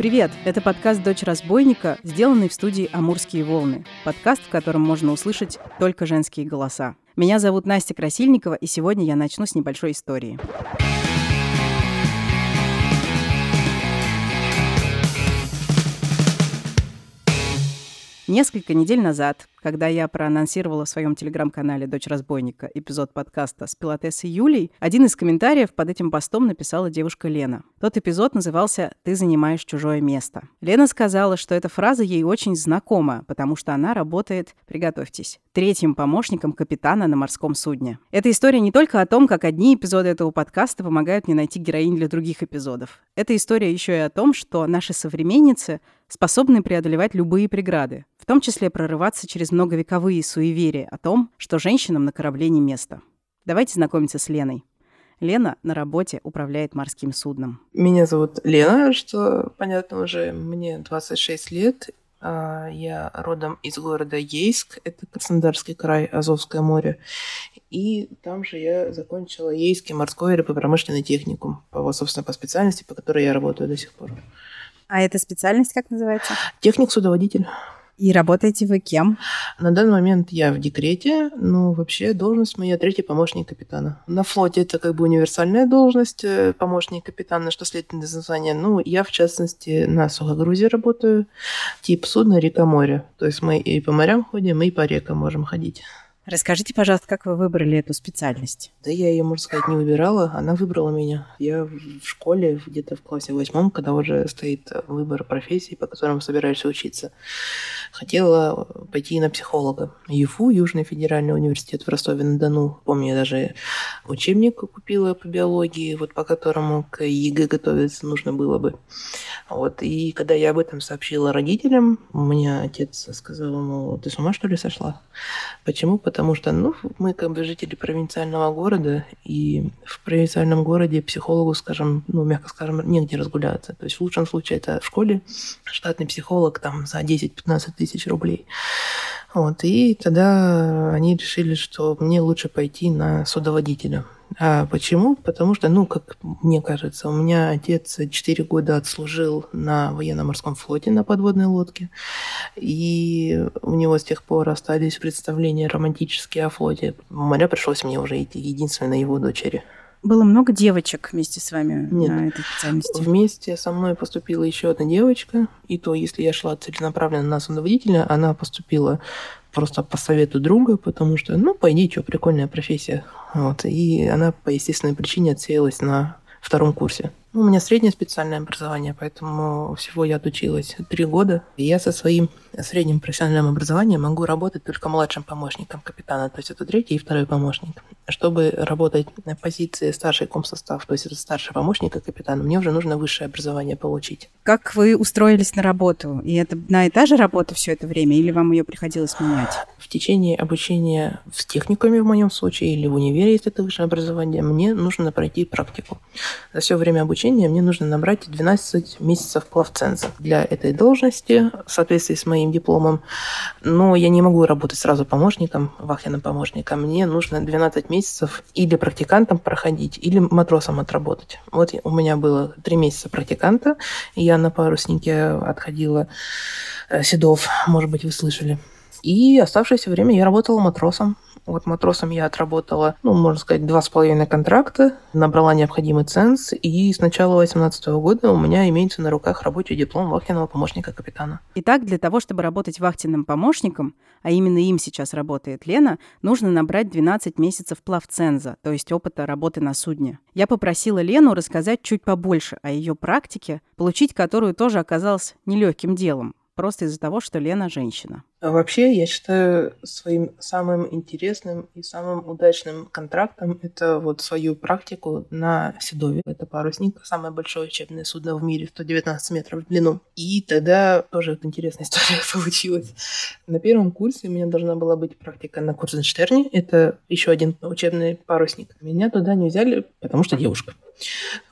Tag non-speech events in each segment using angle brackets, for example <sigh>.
Привет! Это подкаст «Дочь разбойника», сделанный в студии «Амурские волны». Подкаст, в котором можно услышать только женские голоса. Меня зовут Настя Красильникова, и сегодня я начну с небольшой истории. Несколько недель назад, когда я проанонсировала в своем телеграм-канале «Дочь разбойника» эпизод подкаста с пилотессой Юлей, один из комментариев под этим постом написала девушка Лена. Тот эпизод назывался «Ты занимаешь чужое место». Лена сказала, что эта фраза ей очень знакома, потому что она работает, приготовьтесь, третьим помощником капитана на морском судне. Эта история не только о том, как одни эпизоды этого подкаста помогают мне найти героинь для других эпизодов. Эта история еще и о том, что наши современницы способны преодолевать любые преграды, в том числе прорываться через многовековые суеверия о том, что женщинам на корабле не место. Давайте знакомиться с Леной. Лена на работе управляет морским судном. Меня зовут Лена, что понятно уже, мне 26 лет. А, я родом из города Ейск, это Краснодарский край, Азовское море. И там же я закончила Ейский морской рыбопромышленный техникум, по, собственно, по специальности, по которой я работаю до сих пор. А эта специальность как называется? Техник-судоводитель. И работаете вы кем? На данный момент я в декрете, но вообще должность моя третий помощник капитана. На флоте это как бы универсальная должность, э, помощник капитана, что следует из названия. Ну, я, в частности, на сухогрузе работаю, тип судна река-море. То есть мы и по морям ходим, и по рекам можем ходить. Расскажите, пожалуйста, как вы выбрали эту специальность? Да я ее, можно сказать, не выбирала, она выбрала меня. Я в школе, где-то в классе восьмом, когда уже стоит выбор профессии, по которым собираешься учиться, хотела пойти на психолога. ЮФУ, Южный федеральный университет в Ростове-на-Дону. Помню, я даже учебник купила по биологии, вот по которому к ЕГЭ готовиться нужно было бы. Вот. И когда я об этом сообщила родителям, у меня отец сказал, ему, ты с ума что ли сошла? Почему? Потому что, ну, мы как бы жители провинциального города, и в провинциальном городе психологу, скажем, ну, мягко скажем, негде разгуляться. То есть в лучшем случае это в школе штатный психолог там за 10-15 тысяч рублей. Вот, и тогда они решили, что мне лучше пойти на судоводителя. А почему? Потому что, ну, как мне кажется, у меня отец 4 года отслужил на военно-морском флоте на подводной лодке, и у него с тех пор остались представления романтические о флоте. Моря пришлось мне уже идти единственной его дочери. Было много девочек вместе с вами Нет. на этой специальности? Вместе со мной поступила еще одна девочка, и то, если я шла целенаправленно на судоводителя, она поступила просто по совету друга, потому что, ну, пойди, что, прикольная профессия. Вот. И она по естественной причине отсеялась на втором курсе. Ну, у меня среднее специальное образование, поэтому всего я отучилась три года. И я со своим средним профессиональным образованием могу работать только младшим помощником капитана, то есть это третий и второй помощник. Чтобы работать на позиции старший комсостав, то есть это старший помощник капитана, мне уже нужно высшее образование получить. Как вы устроились на работу? И это на и та же работа все это время, или вам ее приходилось менять? В течение обучения в техникуме в моем случае или в универе, если это высшее образование, мне нужно пройти практику. За все время обучения обучения мне нужно набрать 12 месяцев плавценза для этой должности в соответствии с моим дипломом. Но я не могу работать сразу помощником, вахтенным помощником. Мне нужно 12 месяцев или практикантом проходить, или матросом отработать. Вот у меня было 3 месяца практиканта, я на паруснике отходила э, седов, может быть, вы слышали. И оставшееся время я работала матросом. Вот матросом я отработала, ну, можно сказать, два с половиной контракта, набрала необходимый ценз, и с начала 2018 года у меня имеется на руках рабочий диплом вахтенного помощника капитана. Итак, для того, чтобы работать вахтенным помощником, а именно им сейчас работает Лена, нужно набрать 12 месяцев плавценза, то есть опыта работы на судне. Я попросила Лену рассказать чуть побольше о ее практике, получить которую тоже оказалось нелегким делом просто из-за того, что Лена женщина. А вообще, я считаю своим самым интересным и самым удачным контрактом это вот свою практику на Седове. Это парусник, самое большое учебное судно в мире, 119 метров в длину. И тогда тоже интересная <laughs> история получилась. На первом курсе у меня должна была быть практика на Курзенштерне. Это еще один учебный парусник. Меня туда не взяли, потому что девушка.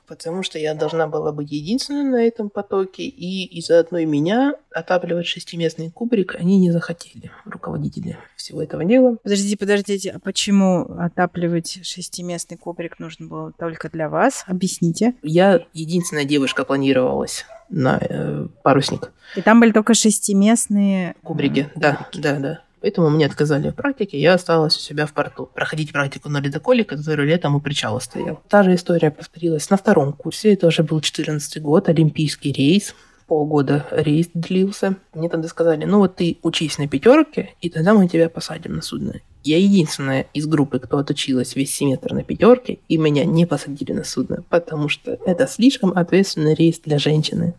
Потому что я должна была быть единственной на этом потоке, и из-за одной меня отапливать шестиместный кубрик они не захотели, руководители всего этого дела. Подождите, подождите, а почему отапливать шестиместный кубрик нужно было только для вас? Объясните. Я единственная девушка планировалась на э, парусник. И там были только шестиместные кубрики. Э, да, да, да. Поэтому мне отказали в практике, я осталась у себя в порту. Проходить практику на ледоколе, который летом у причала стоял. Та же история повторилась на втором курсе. Это уже был 14 год, олимпийский рейс. Полгода рейс длился. Мне тогда сказали, ну вот ты учись на пятерке, и тогда мы тебя посадим на судно. Я единственная из группы, кто отучилась весь семестр на пятерке, и меня не посадили на судно, потому что это слишком ответственный рейс для женщины.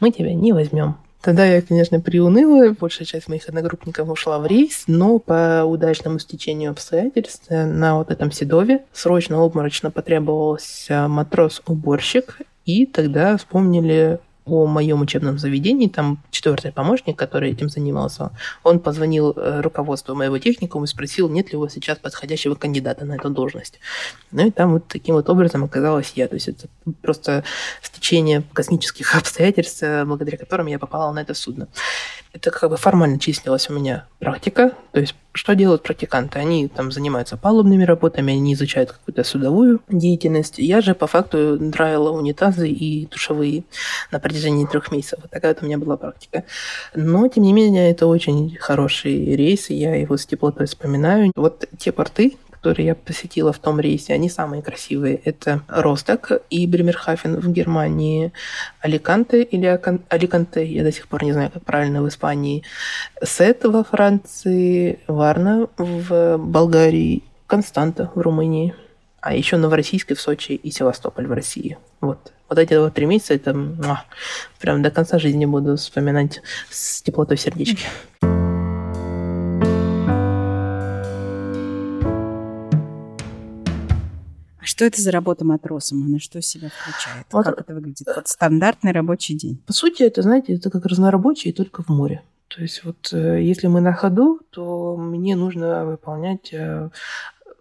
Мы тебя не возьмем. Тогда я, конечно, приуныла, большая часть моих одногруппников ушла в рейс, но по удачному стечению обстоятельств на вот этом Седове срочно обморочно потребовался матрос-уборщик, и тогда вспомнили о моем учебном заведении, там четвертый помощник, который этим занимался, он позвонил э, руководству моего техникума и спросил, нет ли у вас сейчас подходящего кандидата на эту должность. Ну и там вот таким вот образом оказалась я. То есть это просто стечение космических <laughs> обстоятельств, э, благодаря которым я попала на это судно это как бы формально числилась у меня практика. То есть, что делают практиканты? Они там занимаются палубными работами, они изучают какую-то судовую деятельность. Я же по факту драила унитазы и душевые на протяжении трех месяцев. Такая вот у меня была практика. Но, тем не менее, это очень хороший рейс, и я его с теплотой вспоминаю. Вот те порты, которые я посетила в том рейсе, они самые красивые. Это Росток и Бремерхафен в Германии, Аликанте или Аликанте, я до сих пор не знаю, как правильно в Испании, Сет во Франции, Варна в Болгарии, Константа в Румынии, а еще Новороссийск в Сочи и Севастополь в России. Вот. Вот эти вот три месяца, это муа, прям до конца жизни буду вспоминать с теплотой в что это за работа матросом? Она что себя включает? Вот. Как это выглядит? Вот стандартный рабочий день. По сути, это, знаете, это как разнорабочий, только в море. То есть вот э, если мы на ходу, то мне нужно выполнять э,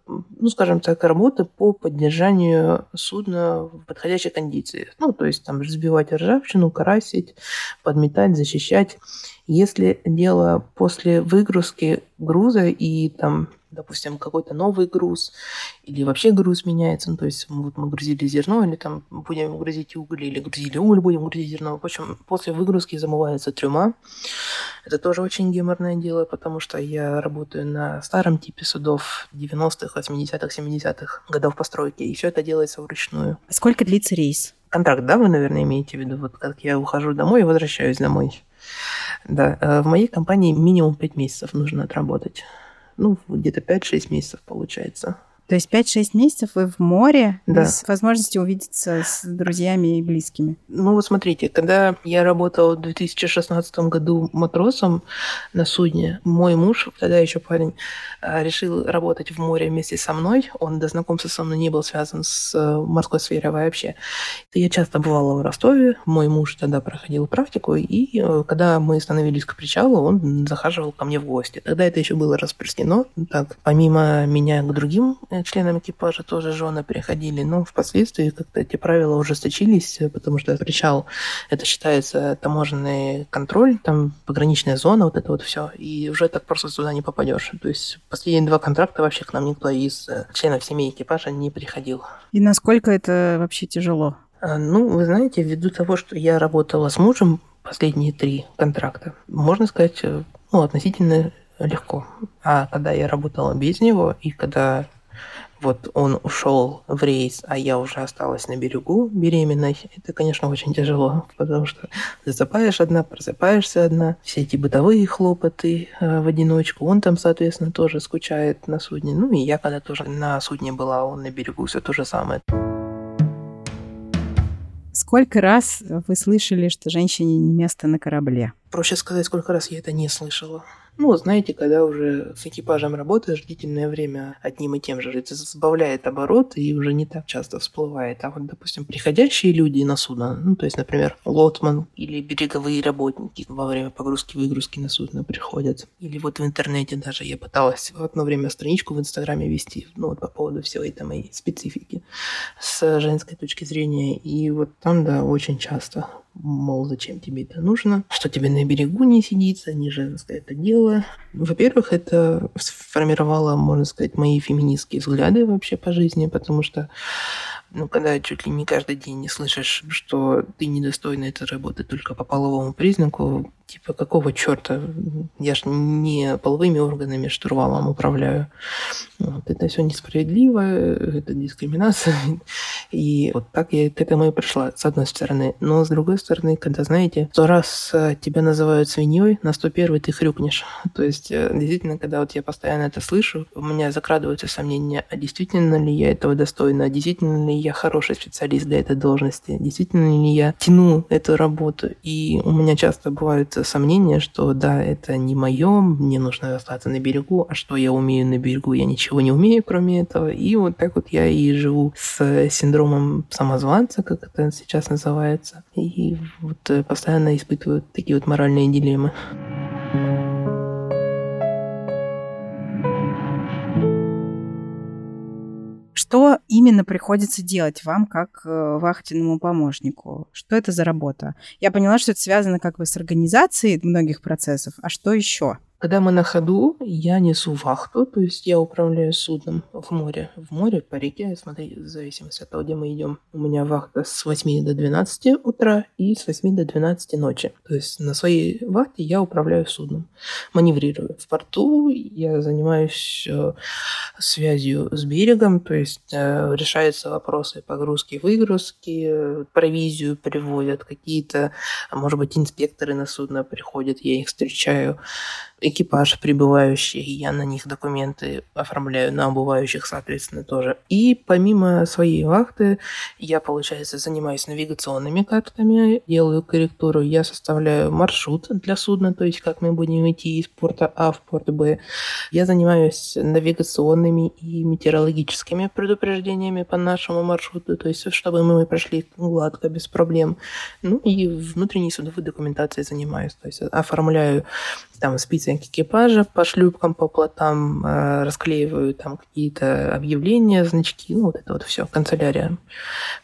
ну, скажем так, работы по поддержанию судна в подходящей кондиции. Ну, то есть там разбивать ржавчину, красить, подметать, защищать. Если дело после выгрузки груза и там допустим, какой-то новый груз, или вообще груз меняется, ну, то есть вот мы грузили зерно, или там будем грузить уголь, или грузили уголь, будем грузить зерно. В общем, после выгрузки замывается трюма. Это тоже очень геморное дело, потому что я работаю на старом типе судов 90-х, 80-х, 70-х годов постройки, и все это делается вручную. Сколько длится рейс? Контракт, да, вы, наверное, имеете в виду, вот как я ухожу домой и возвращаюсь домой. Да, э, в моей компании минимум 5 месяцев нужно отработать ну, где-то 5-6 месяцев получается. То есть 5-6 месяцев вы в море да. без возможности увидеться с друзьями и близкими. Ну вот смотрите, когда я работала в 2016 году матросом на судне, мой муж, тогда еще парень, а, решил работать в море вместе со мной. Он до знакомства со мной не был связан с э, морской сферой вообще. Я часто бывала в Ростове, мой муж тогда проходил практику, и э, когда мы становились к причалу, он захаживал ко мне в гости. Тогда это еще было распространено. Так, помимо меня к другим э, членам экипажа тоже жены приходили, но впоследствии как-то эти правила ужесточились, потому что причал это считается таможенный контроль, там пограничная зона, вот это вот все, и уже так просто туда не попадешь. То есть последние два контракта вообще к нам никто из э, членов семьи экипажа не приходил. И насколько это вообще тяжело? А, ну, вы знаете, ввиду того, что я работала с мужем последние три контракта, можно сказать, э, ну, относительно легко. А когда я работала без него, и когда вот он ушел в рейс, а я уже осталась на берегу беременной, это, конечно, очень тяжело, потому что засыпаешь одна, просыпаешься одна, все эти бытовые хлопоты э, в одиночку, он там, соответственно, тоже скучает на судне. Ну и я, когда тоже на судне была, он на берегу, все то же самое. Сколько раз вы слышали, что женщине не место на корабле? Проще сказать, сколько раз я это не слышала. Ну, знаете, когда уже с экипажем работаешь длительное время одним и тем же, это сбавляет оборот и уже не так часто всплывает. А вот, допустим, приходящие люди на судно, ну, то есть, например, лотман или береговые работники во время погрузки-выгрузки на судно приходят. Или вот в интернете даже я пыталась в одно время страничку в Инстаграме вести, ну, вот по поводу всей этой моей специфики с женской точки зрения. И вот там, да, очень часто мол, зачем тебе это нужно, что тебе на берегу не сидится, не женское это дело. Во-первых, это сформировало, можно сказать, мои феминистские взгляды вообще по жизни, потому что ну, когда чуть ли не каждый день не слышишь, что ты недостойна этой работы только по половому признаку, типа, какого черта? Я ж не половыми органами штурвалом управляю. Вот, это все несправедливо, это дискриминация. <laughs> И вот так я к этому и пришла, с одной стороны. Но с другой стороны, когда, знаете, сто раз э, тебя называют свиньей, на сто первый ты хрюкнешь. <laughs> То есть, э, действительно, когда вот я постоянно это слышу, у меня закрадываются сомнения, а действительно ли я этого достойна, а действительно ли я хороший специалист для этой должности, действительно ли я тяну эту работу. И у меня часто бывают сомнения, что да, это не мое, мне нужно остаться на берегу, а что я умею на берегу, я ничего не умею, кроме этого. И вот так вот я и живу с синдромом самозванца, как это сейчас называется. И вот э, постоянно испытываю такие вот моральные дилеммы. Что именно приходится делать вам как э, вахтенному помощнику? Что это за работа? Я поняла, что это связано как бы с организацией многих процессов, а что еще? Когда мы на ходу, я несу вахту, то есть я управляю судном в море. В море, по реке, смотри, в зависимости от того, где мы идем. У меня вахта с 8 до 12 утра и с 8 до 12 ночи. То есть на своей вахте я управляю судном, маневрирую. В порту я занимаюсь э, связью с берегом, то есть э, решаются вопросы погрузки, выгрузки, провизию привозят, какие-то, может быть, инспекторы на судно приходят, я их встречаю экипаж прибывающий, я на них документы оформляю, на обувающих, соответственно, тоже. И помимо своей вахты, я, получается, занимаюсь навигационными картами, делаю корректуру, я составляю маршрут для судна, то есть как мы будем идти из порта А в порт Б. Я занимаюсь навигационными и метеорологическими предупреждениями по нашему маршруту, то есть чтобы мы прошли гладко, без проблем. Ну и внутренней судовой документацией занимаюсь, то есть оформляю там список экипажа по шлюпкам, по плотам, э, расклеиваю там какие-то объявления, значки, ну вот это вот все, канцелярия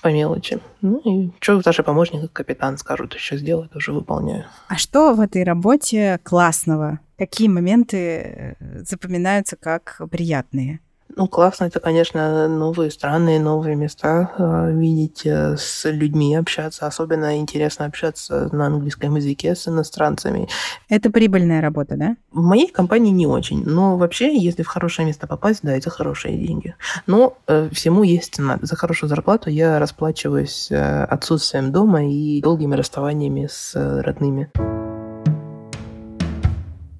по мелочи. Ну и что даже помощник капитан скажут еще сделать, тоже выполняю. А что в этой работе классного? Какие моменты э, запоминаются как приятные? Ну, классно, это, конечно, новые страны, новые места э, видеть, э, с людьми общаться. Особенно интересно общаться на английском языке с иностранцами. Это прибыльная работа, да? В моей компании не очень. Но вообще, если в хорошее место попасть, да, это хорошие деньги. Но э, всему есть цена. За хорошую зарплату я расплачиваюсь э, отсутствием дома и долгими расставаниями с э, родными.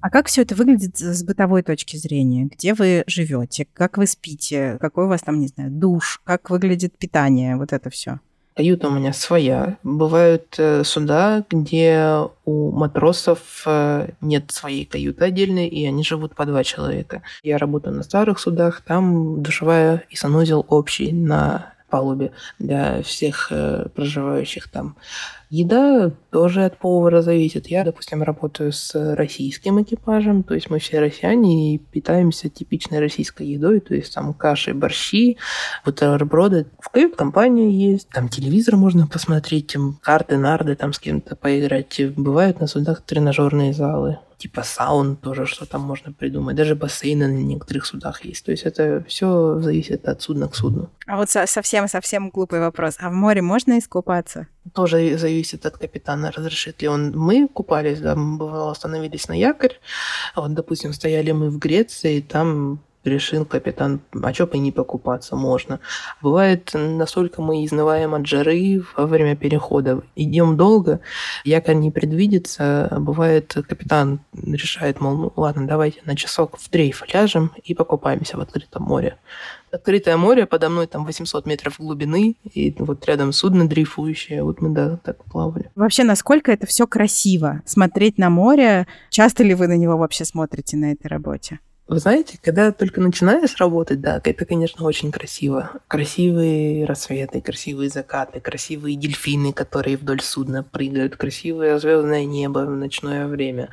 А как все это выглядит с бытовой точки зрения? Где вы живете? Как вы спите? Какой у вас там, не знаю, душ? Как выглядит питание? Вот это все. Каюта у меня своя. Бывают э, суда, где у матросов э, нет своей каюты отдельной, и они живут по два человека. Я работаю на старых судах, там душевая и санузел общий на палубе для всех э, проживающих там. Еда тоже от повара зависит. Я, допустим, работаю с российским экипажем, то есть мы все россияне и питаемся типичной российской едой, то есть там каши, борщи, бутерброды. В кают-компании есть, там телевизор можно посмотреть, карты, нарды, там с кем-то поиграть. Бывают на судах тренажерные залы типа саун тоже, что там можно придумать. Даже бассейны на некоторых судах есть. То есть это все зависит от судна к судну. А вот совсем-совсем глупый вопрос. А в море можно искупаться? Тоже зависит от капитана, разрешит ли он. Мы купались, да, бывало, остановились на якорь. Вот, допустим, стояли мы в Греции, там решил капитан, а что бы не покупаться, можно. Бывает, настолько мы изнываем от жары во время перехода, идем долго, якорь не предвидится, бывает, капитан решает, мол, ну ладно, давайте на часок в дрейф ляжем и покупаемся в открытом море. Открытое море, подо мной там 800 метров глубины, и вот рядом судно дрейфующее, вот мы, да, так плавали. Вообще, насколько это все красиво? Смотреть на море, часто ли вы на него вообще смотрите на этой работе? Вы знаете, когда только начинаешь работать, да, это, конечно, очень красиво. Красивые рассветы, красивые закаты, красивые дельфины, которые вдоль судна прыгают, красивое звездное небо в ночное время.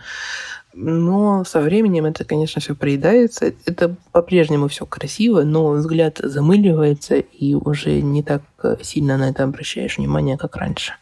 Но со временем это, конечно, все проедается. Это по-прежнему все красиво, но взгляд замыливается, и уже не так сильно на это обращаешь внимание, как раньше.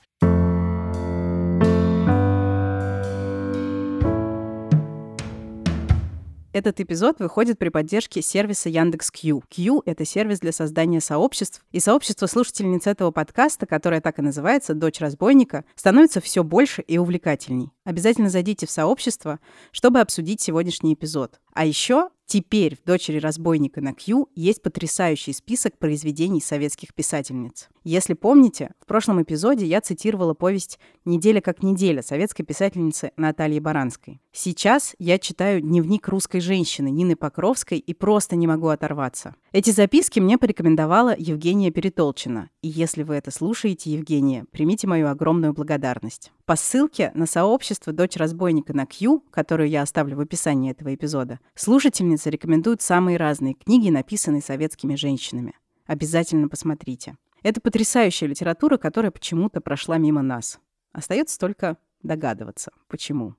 Этот эпизод выходит при поддержке сервиса Яндекс.Кью. Q — это сервис для создания сообществ, и сообщество слушательниц этого подкаста, которое так и называется «Дочь разбойника», становится все больше и увлекательней. Обязательно зайдите в сообщество, чтобы обсудить сегодняшний эпизод. А еще Теперь в «Дочери разбойника» на Q есть потрясающий список произведений советских писательниц. Если помните, в прошлом эпизоде я цитировала повесть «Неделя как неделя» советской писательницы Натальи Баранской. Сейчас я читаю дневник русской женщины Нины Покровской и просто не могу оторваться. Эти записки мне порекомендовала Евгения Перетолчина. И если вы это слушаете, Евгения, примите мою огромную благодарность. По ссылке на сообщество «Дочь разбойника» на Q, которую я оставлю в описании этого эпизода, слушательницы рекомендуют самые разные книги, написанные советскими женщинами. Обязательно посмотрите. Это потрясающая литература, которая почему-то прошла мимо нас. Остается только догадываться, почему.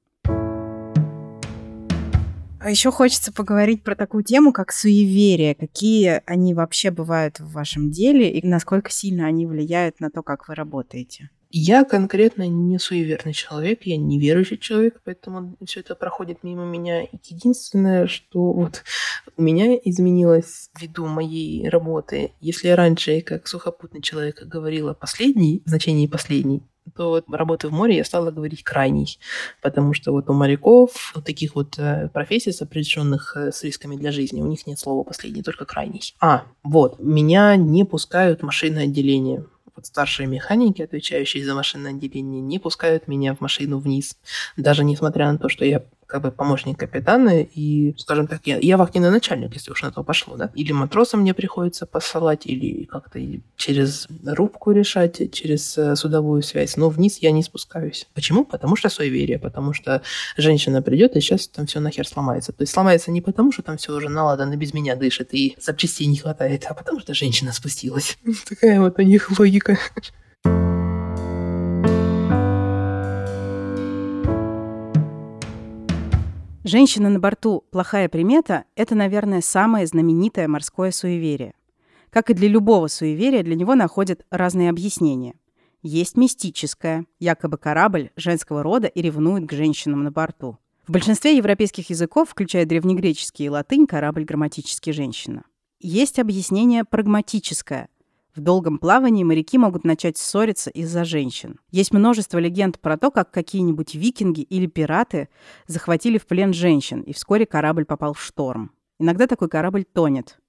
А еще хочется поговорить про такую тему, как суеверия. Какие они вообще бывают в вашем деле и насколько сильно они влияют на то, как вы работаете? Я конкретно не суеверный человек, я не верующий человек, поэтому все это проходит мимо меня. Единственное, что вот у меня изменилось ввиду моей работы, если я раньше, как сухопутный человек, говорила последний, в значении последний, то вот работы в море я стала говорить крайний, потому что вот у моряков, у таких вот э, профессий, сопряженных э, с рисками для жизни, у них нет слова последний, только крайний. А, вот, меня не пускают в машинное отделение вот старшие механики, отвечающие за машинное отделение, не пускают меня в машину вниз. Даже несмотря на то, что я как бы помощник капитана и, скажем так, я, я вахтенный начальник, если уж на то пошло, да. Или матросам мне приходится посылать, или как-то через рубку решать, через э, судовую связь, но вниз я не спускаюсь. Почему? Потому что суеверие, потому что женщина придет, и сейчас там все нахер сломается. То есть сломается не потому, что там все уже наладано, без меня дышит, и запчастей не хватает, а потому что женщина спустилась. <laughs> Такая вот у них логика. Женщина на борту «Плохая примета» — это, наверное, самое знаменитое морское суеверие. Как и для любого суеверия, для него находят разные объяснения. Есть мистическое, якобы корабль женского рода и ревнует к женщинам на борту. В большинстве европейских языков, включая древнегреческий и латынь, корабль грамматически женщина. Есть объяснение прагматическое, в долгом плавании моряки могут начать ссориться из-за женщин. Есть множество легенд про то, как какие-нибудь викинги или пираты захватили в плен женщин, и вскоре корабль попал в шторм. Иногда такой корабль тонет,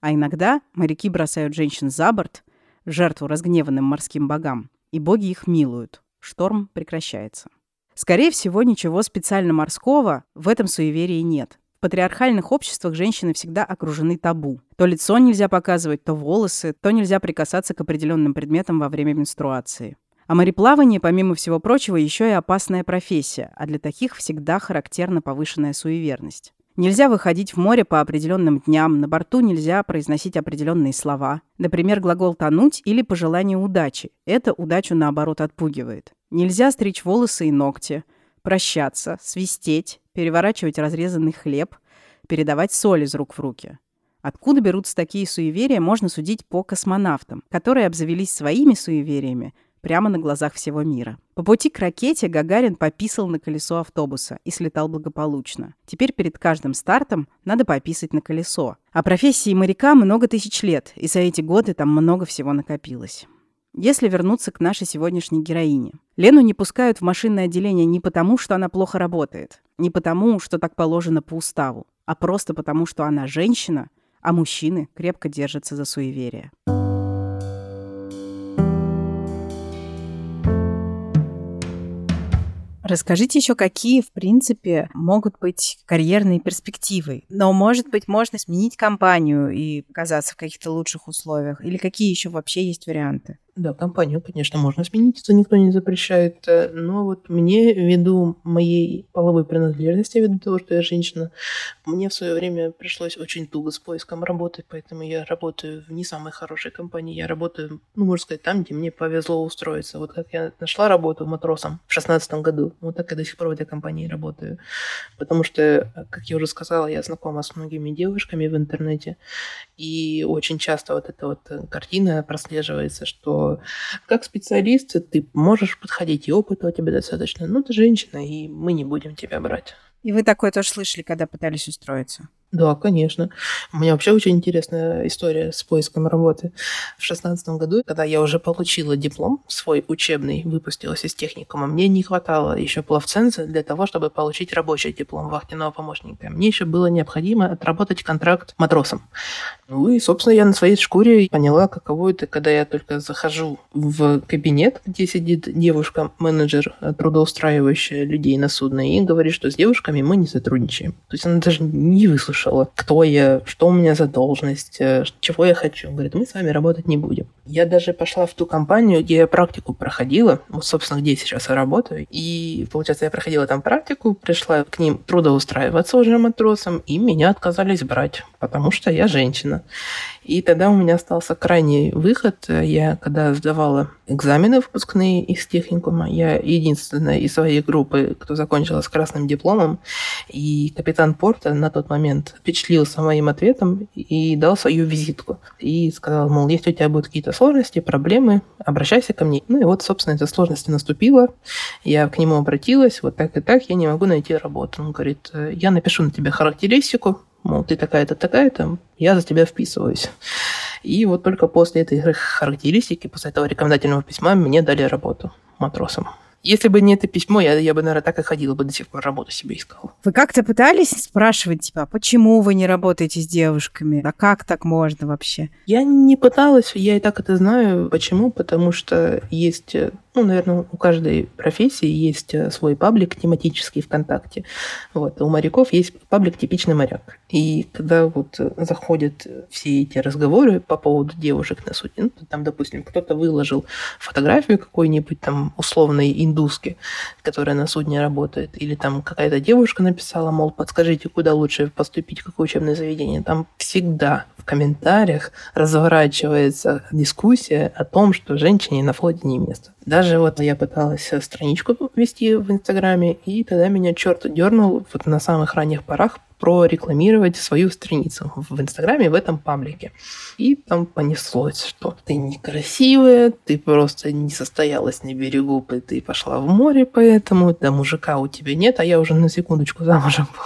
а иногда моряки бросают женщин за борт, жертву разгневанным морским богам, и боги их милуют. Шторм прекращается. Скорее всего, ничего специально морского в этом суеверии нет патриархальных обществах женщины всегда окружены табу. То лицо нельзя показывать, то волосы, то нельзя прикасаться к определенным предметам во время менструации. А мореплавание, помимо всего прочего, еще и опасная профессия, а для таких всегда характерна повышенная суеверность. Нельзя выходить в море по определенным дням, на борту нельзя произносить определенные слова. Например, глагол «тонуть» или «пожелание удачи». Это удачу, наоборот, отпугивает. Нельзя стричь волосы и ногти, прощаться, свистеть, переворачивать разрезанный хлеб, передавать соль из рук в руки. Откуда берутся такие суеверия, можно судить по космонавтам, которые обзавелись своими суевериями прямо на глазах всего мира. По пути к ракете Гагарин пописал на колесо автобуса и слетал благополучно. Теперь перед каждым стартом надо пописать на колесо. А профессии моряка много тысяч лет, и за эти годы там много всего накопилось. Если вернуться к нашей сегодняшней героине. Лену не пускают в машинное отделение не потому, что она плохо работает. Не потому, что так положено по уставу, а просто потому, что она женщина, а мужчины крепко держатся за суеверие. Расскажите еще, какие, в принципе, могут быть карьерные перспективы. Но, может быть, можно сменить компанию и оказаться в каких-то лучших условиях? Или какие еще вообще есть варианты? Да, компанию, конечно, можно сменить, это никто не запрещает. Э, но вот мне, ввиду моей половой принадлежности, ввиду того, что я женщина, мне в свое время пришлось очень туго с поиском работы, поэтому я работаю в не самой хорошей компании. Я работаю, ну, можно сказать, там, где мне повезло устроиться. Вот как я нашла работу матросом в шестнадцатом году, вот так я до сих пор в этой компании работаю. Потому что, как я уже сказала, я знакома с многими девушками в интернете, и очень часто вот эта вот картина прослеживается, что как специалист ты можешь подходить, и опыта у тебя достаточно. Ну, ты женщина, и мы не будем тебя брать. И вы такое тоже слышали, когда пытались устроиться? Да, конечно. У меня вообще очень интересная история с поиском работы. В шестнадцатом году, когда я уже получила диплом свой учебный, выпустилась из техникума, мне не хватало еще плавценза для того, чтобы получить рабочий диплом вахтенного помощника. Мне еще было необходимо отработать контракт матросом. Ну и, собственно, я на своей шкуре поняла, каково это, когда я только захожу в кабинет, где сидит девушка-менеджер, трудоустраивающая людей на судно, и говорит, что с девушками мы не сотрудничаем. То есть она даже не выслушала, кто я, что у меня за должность, э, чего я хочу. Говорит, мы с вами работать не будем. Я даже пошла в ту компанию, где я практику проходила, вот, собственно, где я сейчас я работаю. И, получается, я проходила там практику, пришла к ним трудоустраиваться уже матросом, и меня отказались брать, потому что я женщина. И тогда у меня остался крайний выход. Я, когда сдавала экзамены выпускные из техникума, я единственная из своей группы, кто закончила с красным дипломом, и капитан порта на тот момент впечатлился моим ответом и дал свою визитку. И сказал, мол, если у тебя будут какие-то сложности, проблемы, обращайся ко мне. Ну и вот, собственно, эта сложность наступила. Я к нему обратилась, вот так и так, я не могу найти работу. Он говорит, я напишу на тебя характеристику, мол, ты такая-то, такая-то, я за тебя вписываюсь. И вот только после этой характеристики, после этого рекомендательного письма, мне дали работу матросом. Если бы не это письмо, я, я бы, наверное, так и ходила бы до сих пор работу себе искала. Вы как-то пытались спрашивать, типа, а почему вы не работаете с девушками? А как так можно вообще? Я не пыталась, я и так это знаю. Почему? Потому что есть ну, наверное, у каждой профессии есть э, свой паблик тематический ВКонтакте. Вот. У моряков есть паблик «Типичный моряк». И когда вот заходят все эти разговоры по поводу девушек на судне, ну, там, допустим, кто-то выложил фотографию какой-нибудь там условной индуски, которая на судне работает, или там какая-то девушка написала, мол, подскажите, куда лучше поступить, какое учебное заведение. Там всегда в комментариях разворачивается дискуссия о том, что женщине на флоте не место. Даже вот я пыталась страничку вести в Инстаграме, и тогда меня черт дернул вот на самых ранних порах прорекламировать свою страницу в Инстаграме в этом паблике. И там понеслось, что ты некрасивая, ты просто не состоялась на берегу, ты пошла в море, поэтому да мужика у тебя нет, а я уже на секундочку замужем была.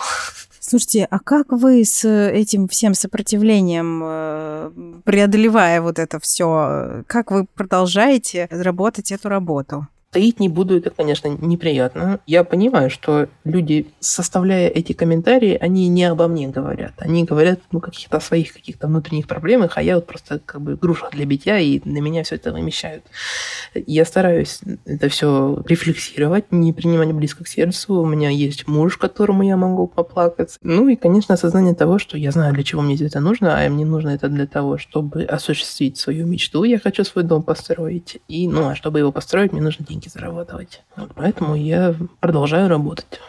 Слушайте, а как вы с этим всем сопротивлением, э, преодолевая вот это все, как вы продолжаете работать эту работу? Таить не буду, это, конечно, неприятно. Я понимаю, что люди, составляя эти комментарии, они не обо мне говорят. Они говорят ну, каких-то своих каких-то внутренних проблемах, а я вот просто как бы груша для битья, и на меня все это вымещают. Я стараюсь это все рефлексировать, не принимать близко к сердцу. У меня есть муж, которому я могу поплакаться. Ну и, конечно, осознание того, что я знаю, для чего мне это нужно, а мне нужно это для того, чтобы осуществить свою мечту. Я хочу свой дом построить. И, ну, а чтобы его построить, мне нужно деньги деньги зарабатывать. Вот поэтому я продолжаю работать.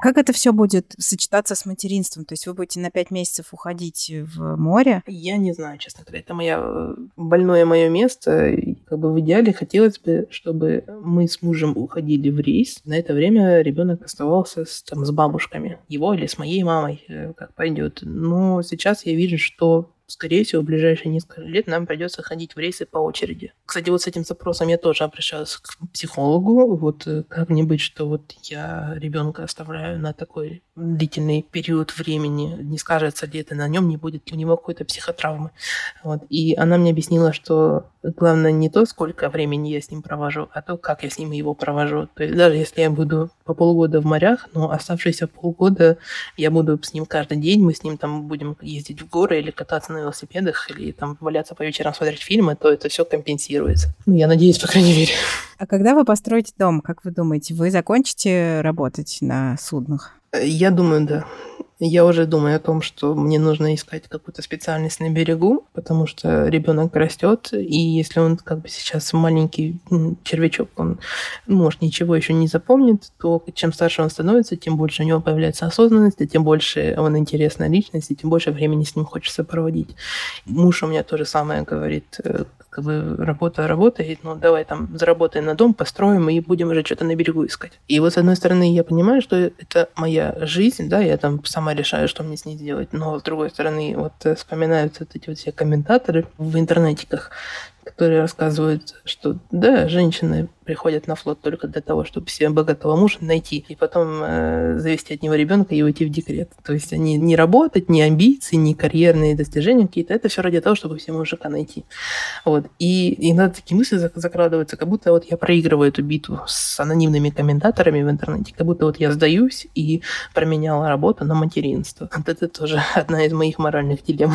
Как это все будет сочетаться с материнством? То есть вы будете на пять месяцев уходить в море? Я не знаю, честно говоря. Это мое э, больное мое место. И как бы в идеале хотелось бы, чтобы мы с мужем уходили в рейс. На это время ребенок оставался с, там, с бабушками. Его или с моей мамой, э, как пойдет. Но сейчас я вижу, что скорее всего, в ближайшие несколько лет нам придется ходить в рейсы по очереди. Кстати, вот с этим запросом я тоже обращалась к психологу. Вот э, как мне быть, что вот я ребенка оставляю на такой длительный период времени, не скажется ли это на нем, не будет ли у него какой-то психотравмы. Вот. И она мне объяснила, что главное не то, сколько времени я с ним провожу, а то, как я с ним его провожу. То есть даже если я буду по полгода в морях, но оставшиеся полгода я буду с ним каждый день, мы с ним там будем ездить в горы или кататься на велосипедах, или там валяться по вечерам смотреть фильмы, то это все компенсируется. Ну, я надеюсь, по крайней мере. А когда вы построите дом, как вы думаете, вы закончите работать на суднах? Я думаю, да. Я уже думаю о том, что мне нужно искать какую-то специальность на берегу, потому что ребенок растет, и если он как бы сейчас маленький червячок, он, может, ничего еще не запомнит, то чем старше он становится, тем больше у него появляется осознанность, и тем больше он интересная личность, и тем больше времени с ним хочется проводить. Муж у меня то же самое говорит, э, как бы работа работает, ну давай там заработаем на дом, построим и будем уже что-то на берегу искать. И вот с одной стороны я понимаю, что это моя жизнь, да, я там сама решаю, что мне с ней делать, но с другой стороны вот э, вспоминаются вот эти вот все комментаторы в интернетиках, которые рассказывают, что да, женщины приходят на флот только для того, чтобы себе богатого мужа найти и потом э, завести от него ребенка и уйти в декрет. То есть они не работать, ни амбиции, ни карьерные достижения какие-то, это все ради того, чтобы себе мужика найти. Вот. И иногда такие мысли закрадываются, как будто вот я проигрываю эту битву с анонимными комментаторами в интернете, как будто вот я сдаюсь и променяла работу на материнство. Вот это тоже <laughs> одна из моих моральных дилемм.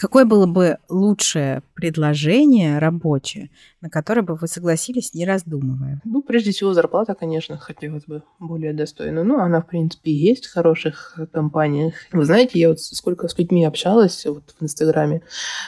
Какое было бы лучшее предложение рабочее, на которое бы вы согласились, не раздумывая? Ну, прежде всего, зарплата, конечно, хотелось бы более достойную. Ну, она, в принципе, есть в хороших компаниях. Вы знаете, я вот сколько с людьми общалась вот в Инстаграме,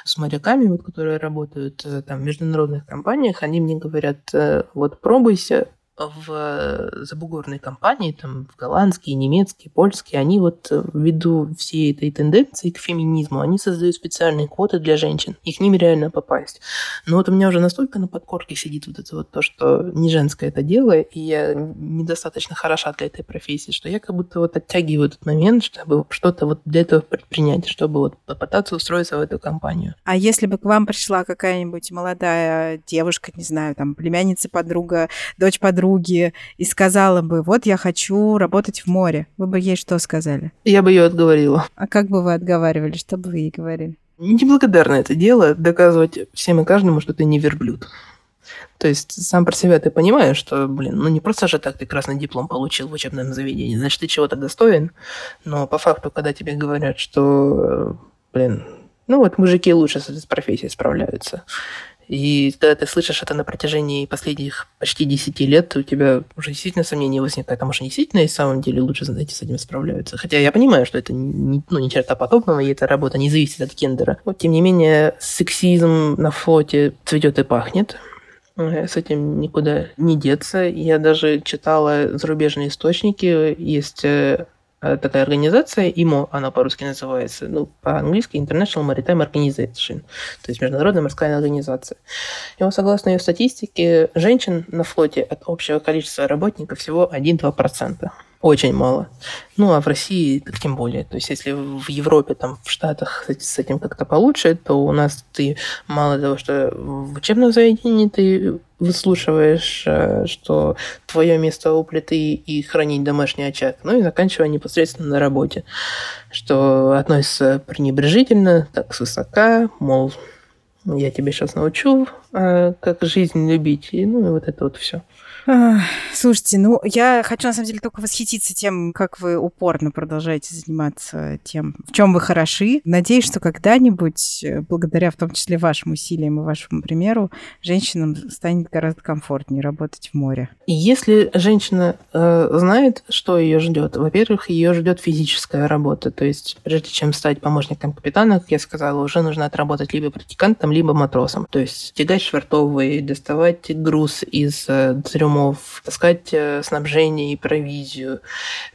с моряками, вот, которые работают э, там в международных компаниях, они мне говорят, э, вот пробуйся, в забугорной компании, там, в голландские, немецкие, польские, они вот э, ввиду всей этой тенденции к феминизму, они создают специальные квоты для женщин, и к ним реально попасть. Но вот у меня уже настолько на подкорке сидит вот это вот то, что не женское это дело, и я недостаточно хороша для этой профессии, что я как будто вот оттягиваю этот момент, чтобы что-то вот для этого предпринять, чтобы вот попытаться устроиться в эту компанию. А если бы к вам пришла какая-нибудь молодая девушка, не знаю, там, племянница, подруга, дочь подруга, подруги и сказала бы, вот я хочу работать в море, вы бы ей что сказали? Я бы ее отговорила. А как бы вы отговаривали? Что бы вы ей говорили? Неблагодарно это дело, доказывать всем и каждому, что ты не верблюд. То есть сам про себя ты понимаешь, что, блин, ну не просто же так ты красный диплом получил в учебном заведении, значит, ты чего-то достоин. Но по факту, когда тебе говорят, что, блин, ну вот мужики лучше с этой профессией справляются, и когда ты слышишь это на протяжении последних почти 10 лет, у тебя уже действительно сомнения возникает, а может, действительно и в самом деле лучше знаете, с этим справляются. Хотя я понимаю, что это не, ну, не черта подобного, и эта работа не зависит от гендера. Но, тем не менее, сексизм на флоте цветет и пахнет. С этим никуда не деться. Я даже читала зарубежные источники. Есть Э, такая организация, ИМО, она по-русски называется, ну, по-английски International Maritime Organization, то есть Международная морская организация. И вот, согласно ее статистике, женщин на флоте от общего количества работников всего 1-2% очень мало. Ну, а в России так тем более. То есть, если в Европе, там, в Штатах с этим как-то получше, то у нас ты мало того, что в учебном заведении ты выслушиваешь, э, что твое место у плиты и хранить домашний очаг, ну и заканчивая непосредственно на работе, что относится пренебрежительно, так свысока, мол, я тебе сейчас научу, э, как жизнь любить, и ну и вот это вот все. Слушайте, ну, я хочу, на самом деле, только восхититься тем, как вы упорно продолжаете заниматься тем, в чем вы хороши. Надеюсь, что когда-нибудь, э, благодаря в том числе вашим усилиям и вашему примеру, женщинам станет гораздо комфортнее работать в море. Если женщина э, знает, что ее ждет, во-первых, ее ждет физическая работа. То есть, прежде чем стать помощником капитана, как я сказала, уже нужно отработать либо практикантом, либо матросом. То есть, тягать швартовые, доставать груз из э, трюма домов, таскать э, снабжение и провизию.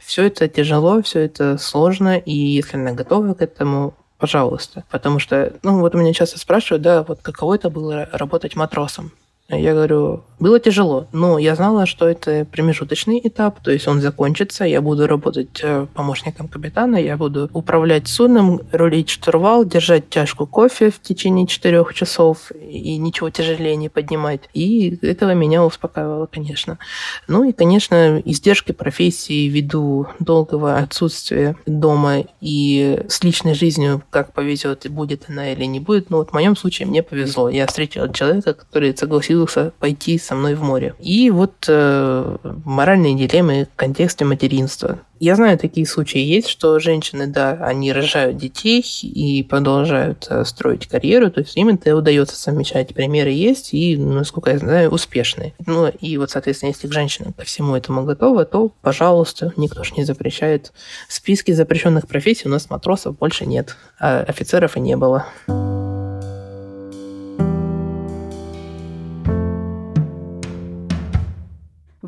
Все это тяжело, все это сложно, и если она готова к этому, пожалуйста. Потому что, ну, вот меня часто спрашивают, да, вот каково это было работать матросом. Я говорю, было тяжело, но я знала, что это промежуточный этап, то есть он закончится, я буду работать э, помощником капитана, я буду управлять судном, рулить штурвал, держать чашку кофе в течение четырех часов и ничего тяжелее не поднимать. И этого меня успокаивало, конечно. Ну и, конечно, издержки профессии ввиду долгого отсутствия дома и с личной жизнью, как повезет, будет она или не будет. Но вот в моем случае мне повезло. Я встретила человека, который согласился согласился пойти со мной в море. И вот э, моральные дилеммы в контексте материнства. Я знаю, такие случаи есть, что женщины, да, они рожают детей и продолжают э, строить карьеру, то есть им это удается совмещать. Примеры есть и, насколько я знаю, успешные. Ну и вот, соответственно, если женщина ко всему этому готова, то, пожалуйста, никто же не запрещает. В списке запрещенных профессий у нас матросов больше нет, а офицеров и не было.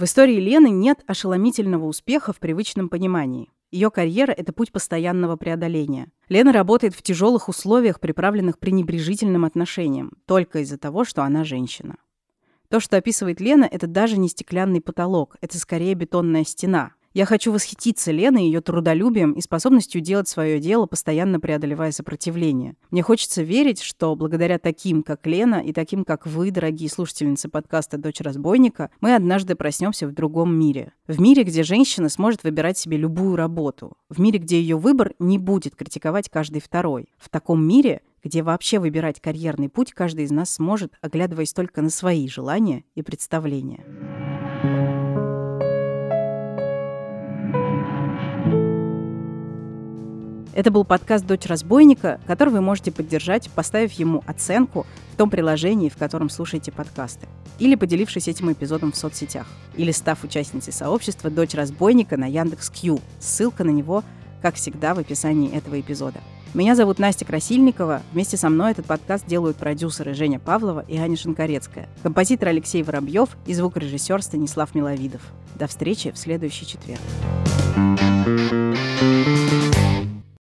В истории Лены нет ошеломительного успеха в привычном понимании. Ее карьера – это путь постоянного преодоления. Лена работает в тяжелых условиях, приправленных пренебрежительным отношением, только из-за того, что она женщина. То, что описывает Лена, это даже не стеклянный потолок, это скорее бетонная стена, я хочу восхититься Леной, ее трудолюбием и способностью делать свое дело, постоянно преодолевая сопротивление. Мне хочется верить, что благодаря таким, как Лена, и таким, как вы, дорогие слушательницы подкаста «Дочь разбойника», мы однажды проснемся в другом мире. В мире, где женщина сможет выбирать себе любую работу. В мире, где ее выбор не будет критиковать каждый второй. В таком мире, где вообще выбирать карьерный путь каждый из нас сможет, оглядываясь только на свои желания и представления. Это был подкаст «Дочь разбойника», который вы можете поддержать, поставив ему оценку в том приложении, в котором слушаете подкасты, или поделившись этим эпизодом в соцсетях, или став участницей сообщества «Дочь разбойника» на Яндекс.Кью. Ссылка на него, как всегда, в описании этого эпизода. Меня зовут Настя Красильникова. Вместе со мной этот подкаст делают продюсеры Женя Павлова и Аня Шинкарецкая, композитор Алексей Воробьев и звукорежиссер Станислав Миловидов. До встречи в следующий четверг.